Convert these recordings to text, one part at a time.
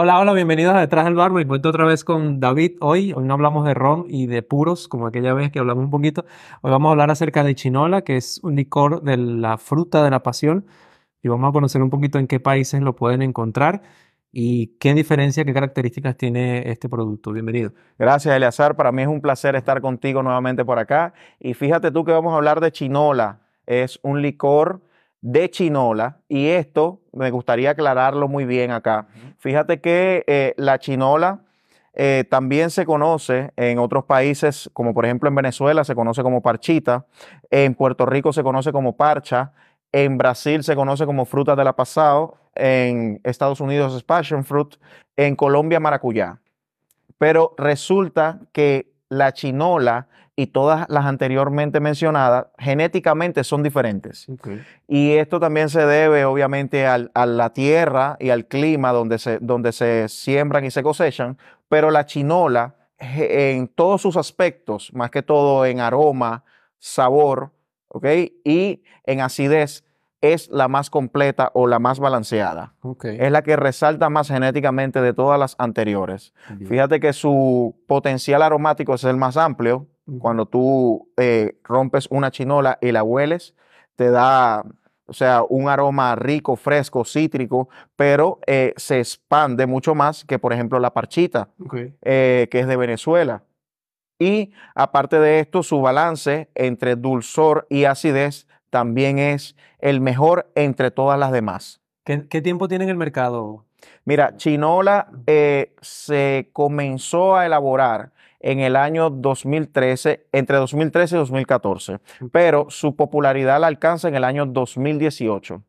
Hola, hola, bienvenidos a Detrás del Bar. Me encuentro otra vez con David hoy. Hoy no hablamos de ron y de puros, como aquella vez que hablamos un poquito. Hoy vamos a hablar acerca de chinola, que es un licor de la fruta de la pasión. Y vamos a conocer un poquito en qué países lo pueden encontrar y qué diferencia, qué características tiene este producto. Bienvenido. Gracias, Eleazar. Para mí es un placer estar contigo nuevamente por acá. Y fíjate tú que vamos a hablar de chinola. Es un licor de chinola y esto me gustaría aclararlo muy bien acá. Fíjate que eh, la chinola eh, también se conoce en otros países, como por ejemplo en Venezuela se conoce como parchita, en Puerto Rico se conoce como parcha, en Brasil se conoce como fruta de la pasado, en Estados Unidos es passion fruit, en Colombia maracuyá. Pero resulta que la chinola y todas las anteriormente mencionadas genéticamente son diferentes. Y esto también se debe obviamente a la tierra y al clima donde se, donde se siembran y se cosechan, pero la chinola en todos sus aspectos, más que todo en aroma, sabor, ¿ok? Y en acidez, es la más completa o la más balanceada. Es la que resalta más genéticamente de todas las anteriores. Fíjate que su potencial aromático es el más amplio, cuando tú eh, rompes una chinola y la hueles, te da, o sea, un aroma rico, fresco, cítrico, pero eh, se expande mucho más que, por ejemplo, la parchita, eh, que es de Venezuela. Y aparte de esto, su balance entre dulzor y acidez también es el mejor entre todas las demás. ¿Qué, tiempo tiene en el mercado? Mira, Chinola se comenzó a elaborar en el año 2013, entre 2013 y 2014, pero su popularidad la alcanza en el año 2018.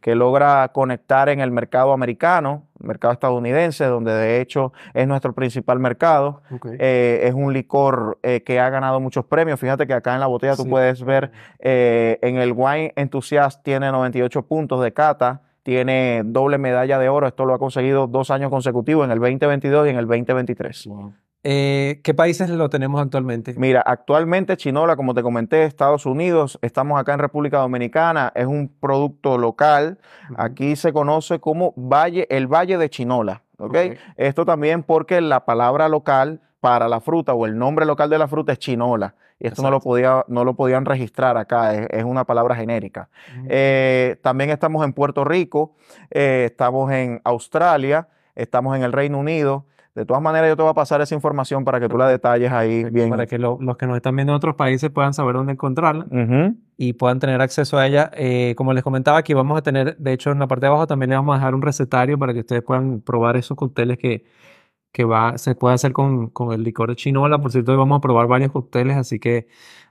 que logra conectar en el mercado americano, mercado estadounidense, donde de hecho es nuestro principal mercado. Eh, es un licor eh, que ha ganado muchos premios. Fíjate que acá en la botella tú puedes ver eh, en el Wine Enthusiast tiene 98 puntos de cata, tiene doble medalla de oro. Esto lo ha conseguido dos años consecutivos, en el 2022 y en el 2023. Eh, ¿Qué países lo tenemos actualmente? Mira, actualmente Chinola, como te comenté, Estados Unidos, estamos acá en República Dominicana, es un producto local. Aquí se conoce como Valle, el Valle de Chinola. Esto también porque la palabra local para la fruta o el nombre local de la fruta es chinola. Y esto no lo, podía, no lo podían registrar acá, es, una palabra genérica. Eh, también estamos en Puerto Rico, eh, estamos en Australia, estamos en el Reino Unido, de todas maneras, yo te voy a pasar esa información para que tú la detalles ahí bien. Para que los que nos están viendo en otros países puedan saber dónde encontrarla y puedan tener acceso a ella. Eh, como les comentaba, aquí vamos a tener, de hecho, en la parte de abajo también les vamos a dejar un recetario para que ustedes puedan probar esos cócteles que, que va, se puede hacer con, con el licor de chinola. Por cierto, hoy vamos a probar varios cócteles, así que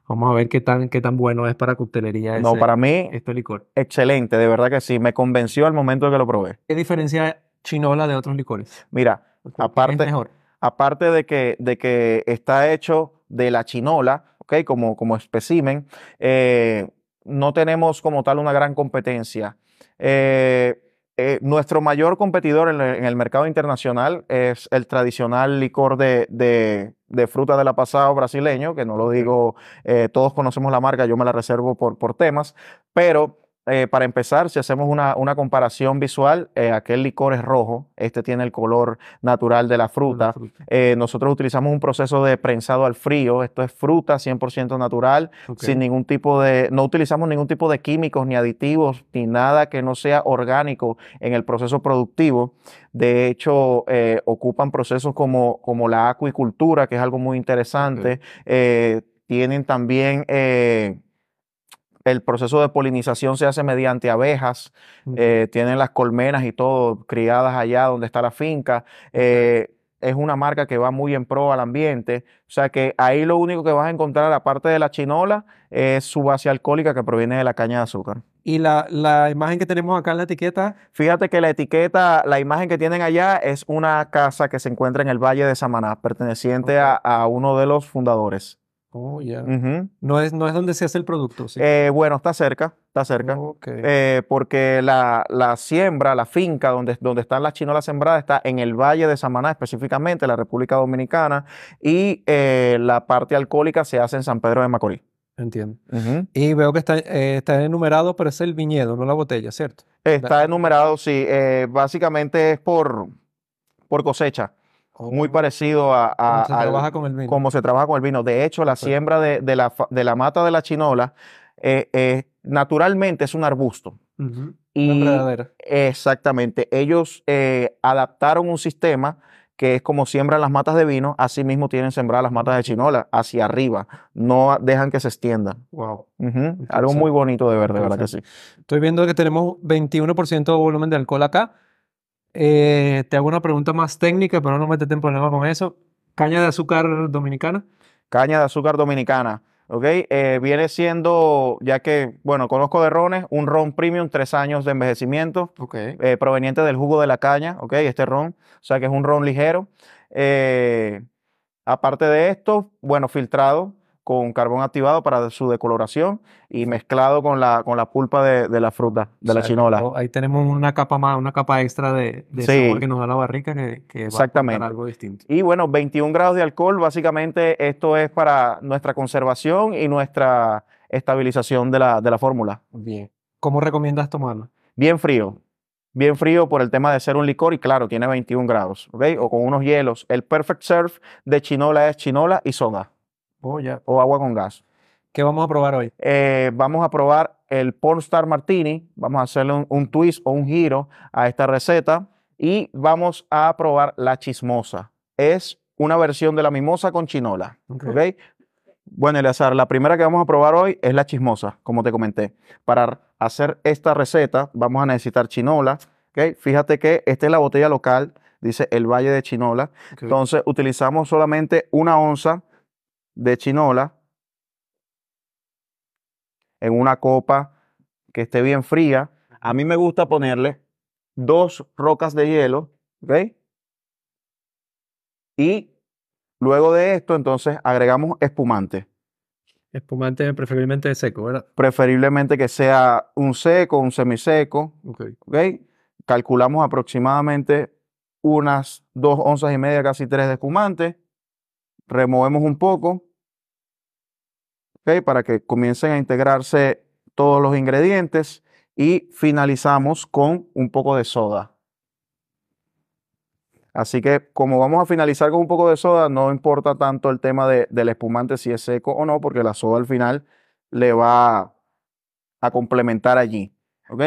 vamos a ver qué tan, qué tan bueno es para coctelería. no, para mí, este licor. Excelente, de verdad que sí. Me convenció al momento de que lo probé. ¿Qué diferencia chinola de otros licores? Mira, Aparte, aparte de, que, de que está hecho de la chinola, ¿okay? como, como especimen, eh, no tenemos como tal una gran competencia. Eh, eh, nuestro mayor competidor en, el mercado internacional es el tradicional licor de, de, fruta de la pasado brasileño, que no lo digo, todos conocemos la marca, yo me la reservo por, por temas, pero eh, para empezar, si hacemos una, comparación visual, eh, aquel licor es rojo, este tiene el color natural de la fruta. Eh, nosotros utilizamos un proceso de prensado al frío, esto es fruta 100% natural, sin ningún tipo de, no utilizamos ningún tipo de químicos ni aditivos ni nada que no sea orgánico en el proceso productivo. De hecho, ocupan procesos como, como la acuicultura, que es algo muy interesante. tienen también el proceso de polinización se hace mediante abejas, eh, tienen las colmenas y todo criadas allá donde está la finca. Eh, es una marca que va muy en pro al ambiente. O sea que ahí lo único que vas a encontrar, aparte de la chinola, es su base alcohólica que proviene de la caña de azúcar. ¿Y la, imagen que tenemos acá en la etiqueta? Fíjate que la etiqueta, la imagen que tienen allá es una casa que se encuentra en el Valle de Samaná, perteneciente a uno de los fundadores. Oh, ya. no, es, no es donde se hace el producto, ¿sí? Eh, bueno, está cerca, está cerca. Eh, porque la, siembra, la finca donde, donde están las chinolas sembradas está en el Valle de Samaná, específicamente, la República Dominicana, y eh, la parte alcohólica se hace en San Pedro de Macorís. Entiendo. Y veo que está, está enumerado, pero es el viñedo, no la botella, ¿cierto? Está enumerado, sí. básicamente es por por cosecha. Muy parecido a, a- Cómo se al- trabaja con el vino. cómo se trabaja con el vino. De hecho, la siembra de, de la, de la mata de la chinola eh, eh, naturalmente es un arbusto. Ujú. Y Una enredadera. exactamente, ellos eh, adaptaron un sistema que es como siembran las matas de vino, así mismo tienen sembradas las matas de chinola hacia arriba, no dejan que se extiendan. Wow. Algo muy bonito de ver, de verdad que sí. Estoy viendo que tenemos 21% de volumen de alcohol acá. Eh, te hago una pregunta más técnica, pero no metete en problema con eso. Caña de azúcar dominicana. Caña de azúcar dominicana, ¿ok? Eh, viene siendo, ya que, bueno, conozco de rones, un ron premium, tres años de envejecimiento, Ok. eh, proveniente del jugo de la caña, ¿ok? Este ron, o sea que es un ron ligero. Eh, aparte de esto, bueno, filtrado con carbón activado para su decoloración y mezclado con la, con la pulpa de, de la fruta, de la chinola. Ahí tenemos una capa más, una capa extra de, de Sí. sabor que nos da la barrica que, que va a Exactamente. algo distinto. Y bueno, 21 grados de alcohol, básicamente esto es para nuestra conservación y nuestra estabilización de la, de la fórmula. Bien. ¿Cómo recomiendas tomarlo? Bien frío, bien frío por el tema de ser un licor y claro, tiene 21 grados, ¿ok? O con unos hielos. El perfect serve de chinola es chinola y soda O agua con gas. ¿Qué vamos a probar hoy? Eh, vamos a probar el Pornstar Martini, vamos a hacerle un, un twist o un giro a esta receta y vamos a probar la chismosa. Es una versión de la mimosa con chinola, Ok. ¿ok? Bueno, Eleazar, la primera que vamos a probar hoy es la chismosa, como te comenté. Para hacer esta receta vamos a necesitar chinola, ¿ok? Fíjate que esta es la botella local, dice el Valle de Chinola. Entonces utilizamos solamente una onza de chinola en una copa que esté bien fría. A mí me gusta ponerle dos rocas de hielo, ¿ok? Y luego de esto, entonces agregamos espumante. Espumante preferiblemente seco, ¿verdad? Preferiblemente que sea un seco, un semiseco, Ok. ¿ok? Calculamos aproximadamente unas dos onzas y media, casi tres de espumante. Removemos un poco, ¿ok? Para que comiencen a integrarse todos los ingredientes y finalizamos con un poco de soda. Así que como vamos a finalizar con un poco de soda, no importa tanto el tema de- del espumante si es seco o no, porque la soda al final le va a complementar allí. ¿Ok?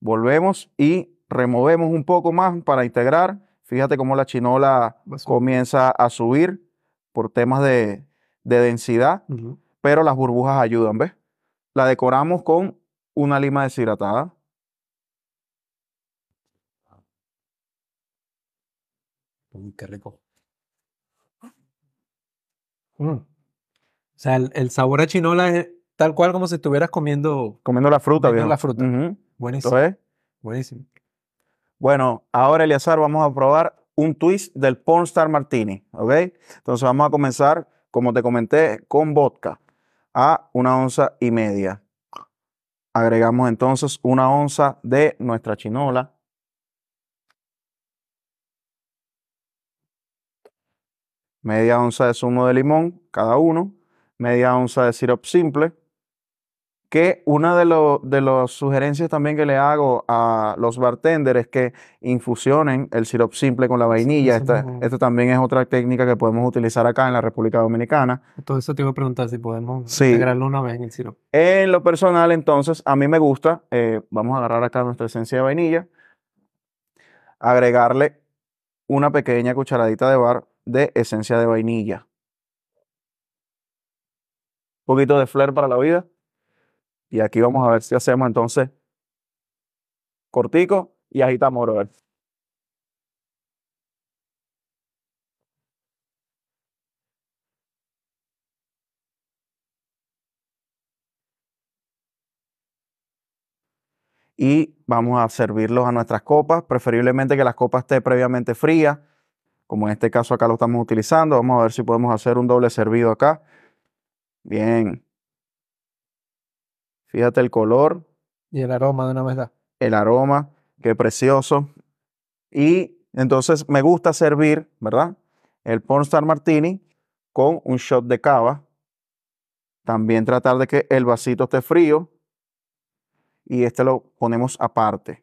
Volvemos y removemos un poco más para integrar. Fíjate cómo la chinola comienza a subir por temas de, de densidad, pero las burbujas ayudan, ¿ves? La decoramos con una lima deshidratada. Uy, qué rico. Mm. O sea, el, el sabor a chinola es tal cual como si estuvieras comiendo. Comiendo la fruta, Comiendo la fruta. Ujú. Buenísimo. ¿Lo ves? Buenísimo. Bueno, ahora Eliazar vamos a probar un twist del Pornstar Martini, ¿ok? Entonces vamos a comenzar, como te comenté, con vodka a una onza y media. Agregamos entonces una onza de nuestra chinola. Media onza de zumo de limón, cada uno. Media onza de sirope simple. Que una de, lo- de las sugerencias también que le hago a los bartenders es que infusionen el sirope simple con la vainilla. Esta, esta también es otra técnica que podemos utilizar acá en la República Dominicana. Todo eso te iba a preguntar si podemos Sí. integrarlo una vez en el sirope. En lo personal, entonces, a mí me gusta, eh, vamos a agarrar acá nuestra esencia de vainilla, agregarle una pequeña cucharadita de bar de esencia de vainilla. Un poquito de flair para la vida. Y aquí vamos a ver si hacemos entonces cortico y agitamos, brother. y vamos a servirlos a nuestras copas, preferiblemente que las copas esté previamente frías, como en este caso acá lo estamos utilizando. Vamos a ver si podemos hacer un doble servido acá. Bien. Fíjate el color, Y el aroma de una vez da. el aroma, qué precioso. Y entonces me gusta servir, ¿verdad? El Pornstar Martini con un shot de cava. También tratar de que el vasito esté frío y este lo ponemos aparte.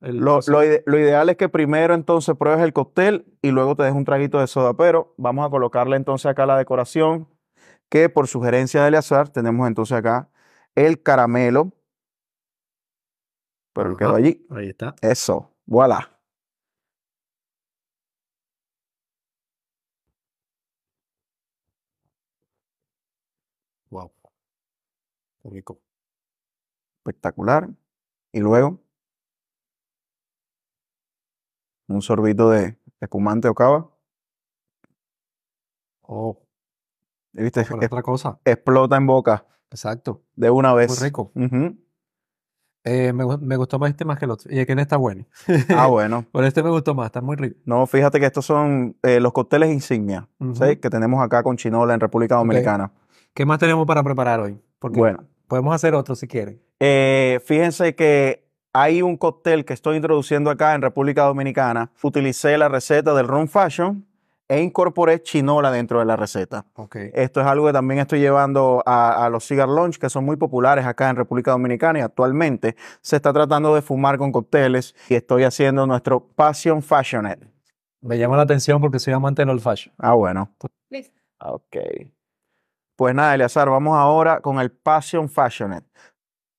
lo, ideal es que primero entonces pruebes el cóctel y luego te des un traguito de soda, pero vamos a colocarle entonces acá la decoración que por sugerencia de Eleazar tenemos entonces acá el caramelo. Pero quedó allí. Ahí está. Eso, voilà. Wow. rico. Espectacular. Y luego un sorbito de espumante o cava. Oh. ¿Viste? otra cosa. Explota en boca. Exacto. De una vez. Muy rico. Eh, me, gustó más este más que el otro. Y el que está bueno. Ah, bueno. Por este me gustó más, está muy rico. No, fíjate que estos son eh, los cócteles insignia que tenemos acá con Chinola en República Dominicana. ¿Qué más tenemos para preparar hoy? Porque bueno. Podemos hacer otro si quieren. Eh, fíjense que hay un cóctel que estoy introduciendo acá en República Dominicana. Utilicé la receta del Rum Fashion e incorporé chinola dentro de la receta. Okay. Esto es algo que también estoy llevando a, los cigar lunch, que son muy populares acá en República Dominicana y actualmente se está tratando de fumar con cócteles y estoy haciendo nuestro Passion Fashionette. Me llama la atención porque soy amante del old fashion. Ah, bueno. Listo. Ok. Pues nada, Eleazar, vamos ahora con el Passion Fashionette.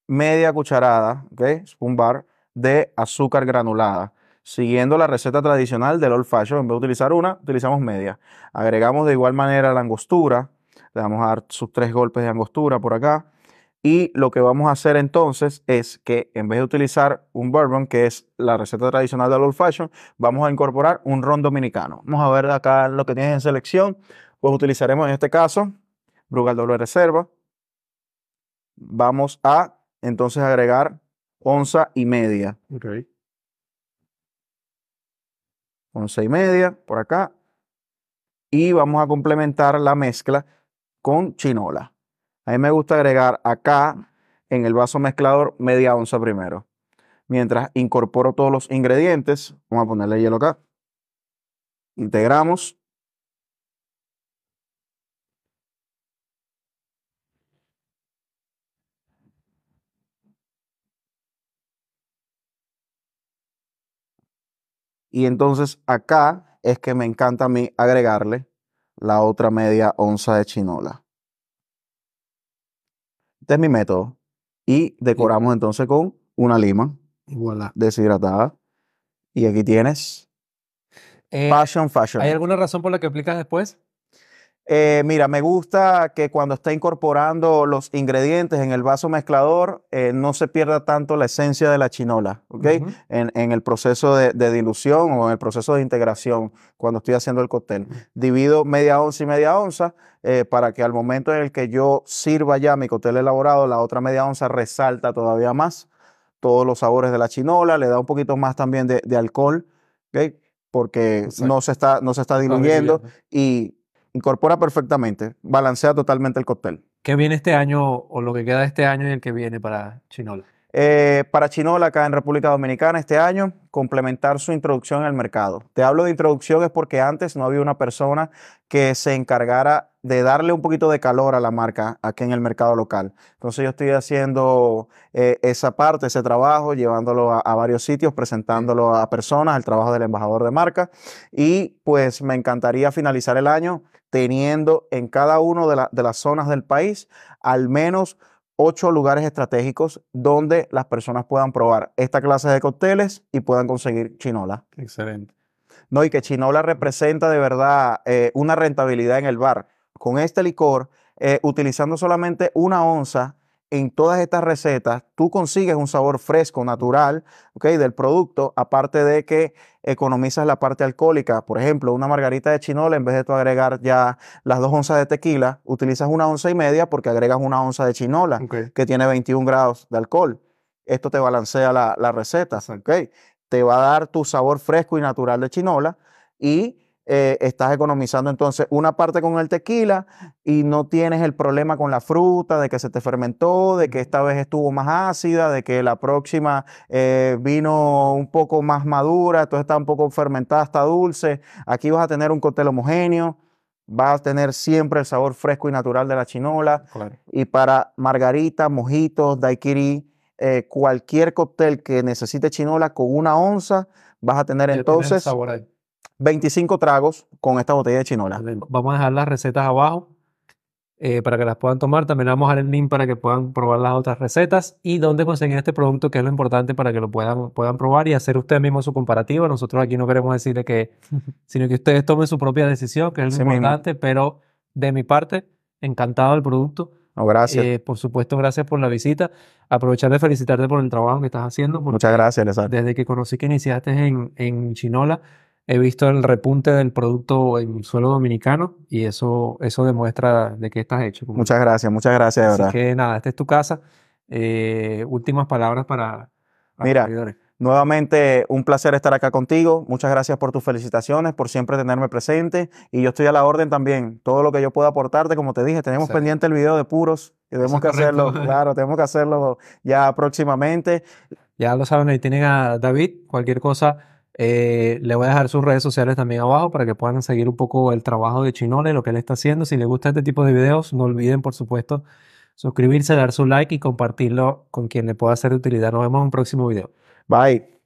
Media cucharada, ok, spoon bar, de azúcar granulada siguiendo la receta tradicional del old fashion, en vez de utilizar una, utilizamos media. Agregamos de igual manera la angostura, le vamos a dar sus tres golpes de angostura por acá. Y lo que vamos a hacer entonces es que en vez de utilizar un bourbon, que es la receta tradicional del old fashion, vamos a incorporar un ron dominicano. Vamos a ver acá lo que tienes en selección. Pues utilizaremos en este caso Brugal doble reserva. Vamos a entonces agregar onza y media. Okay once y media por acá. Y vamos a complementar la mezcla con chinola. A mí me gusta agregar acá en el vaso mezclador media onza primero. Mientras incorporo todos los ingredientes, vamos a ponerle hielo acá. Integramos. Y entonces acá es que me encanta a mí agregarle la otra media onza de chinola. Este es mi método. Y decoramos entonces con una lima deshidratada. Y aquí tienes eh, Passion Fashion. ¿Hay alguna razón por la que aplicas después? Eh, mira, me gusta que cuando está incorporando los ingredientes en el vaso mezclador eh, no se pierda tanto la esencia de la chinola, ¿ok? en, el proceso de, dilución o en el proceso de integración cuando estoy haciendo el cóctel. Divido media onza y media onza eh, para que al momento en el que yo sirva ya mi cóctel elaborado, la otra media onza resalta todavía más todos los sabores de la chinola, le da un poquito más también de, alcohol, ¿ok? Porque no se, está, no se está diluyendo y incorpora perfectamente, balancea totalmente el cóctel. ¿Qué viene este año o lo que queda de este año y el que viene para Chinola? Eh, para Chinola, acá en República Dominicana, este año, complementar su introducción en el mercado. Te hablo de introducción es porque antes no había una persona que se encargara de darle un poquito de calor a la marca aquí en el mercado local. Entonces yo estoy haciendo eh, esa parte, ese trabajo, llevándolo a, varios sitios, presentándolo a personas, el trabajo del embajador de marca. Y pues me encantaría finalizar el año teniendo en cada una de, de las zonas del país al menos ocho lugares estratégicos donde las personas puedan probar esta clase de cócteles y puedan conseguir chinola. Excelente. No, y que chinola representa de verdad eh, una rentabilidad en el bar. Con este licor, eh, utilizando solamente una onza, en todas estas recetas tú consigues un sabor fresco, natural, del producto, aparte de que economizas la parte alcohólica. Por ejemplo, una margarita de chinola, en vez de tú agregar ya las dos onzas de tequila, utilizas una onza y media porque agregas una onza de chinola, que tiene 21 grados de alcohol. Esto te balancea la, la receta, Te va a dar tu sabor fresco y natural de chinola y eh, estás economizando entonces una parte con el tequila y no tienes el problema con la fruta, de que se te fermentó, de que esta vez estuvo más ácida, de que la próxima eh, vino un poco más madura, entonces está un poco fermentada, está dulce. Aquí vas a tener un cóctel homogéneo, vas a tener siempre el sabor fresco y natural de la chinola. Y para margarita, mojitos, daiquiri, eh, cualquier cóctel que necesite chinola con una onza, vas a tener entonces 25 tragos con esta botella de chinola. Vamos a dejar las recetas abajo eh, para que las puedan tomar. También vamos a dar el link para que puedan probar las otras recetas y dónde conseguir este producto, que es lo importante para que lo puedan, puedan probar y hacer ustedes mismos su comparativa. Nosotros aquí no queremos decirle que, sino que ustedes tomen su propia decisión, que es lo importante, pero de mi parte, encantado del producto. gracias. Eh, por supuesto, gracias por la visita. Aprovechar de felicitarte por el trabajo que estás haciendo. Muchas gracias, Desde que conocí que iniciaste en, en Chinola, he visto el repunte del producto en suelo dominicano y eso, eso demuestra de qué estás hecho. Muchas gracias, muchas gracias, de verdad. Así que nada, esta es tu casa. Eh, últimas palabras para, Mira, nuevamente un placer estar acá contigo. Muchas gracias por tus felicitaciones, por siempre tenerme presente. Y yo estoy a la orden también. Todo lo que yo pueda aportarte, como te dije, tenemos pendiente el video de puros. Tenemos que hacerlo, claro, tenemos que hacerlo ya próximamente. Ya lo saben, ahí tienen a David. Cualquier cosa eh, le voy a dejar sus redes sociales también abajo para que puedan seguir un poco el trabajo de Chinole, lo que él está haciendo. Si les gusta este tipo de videos, no olviden, por supuesto, suscribirse, dar su like y compartirlo con quien le pueda ser de utilidad. Nos vemos en un próximo video. Bye.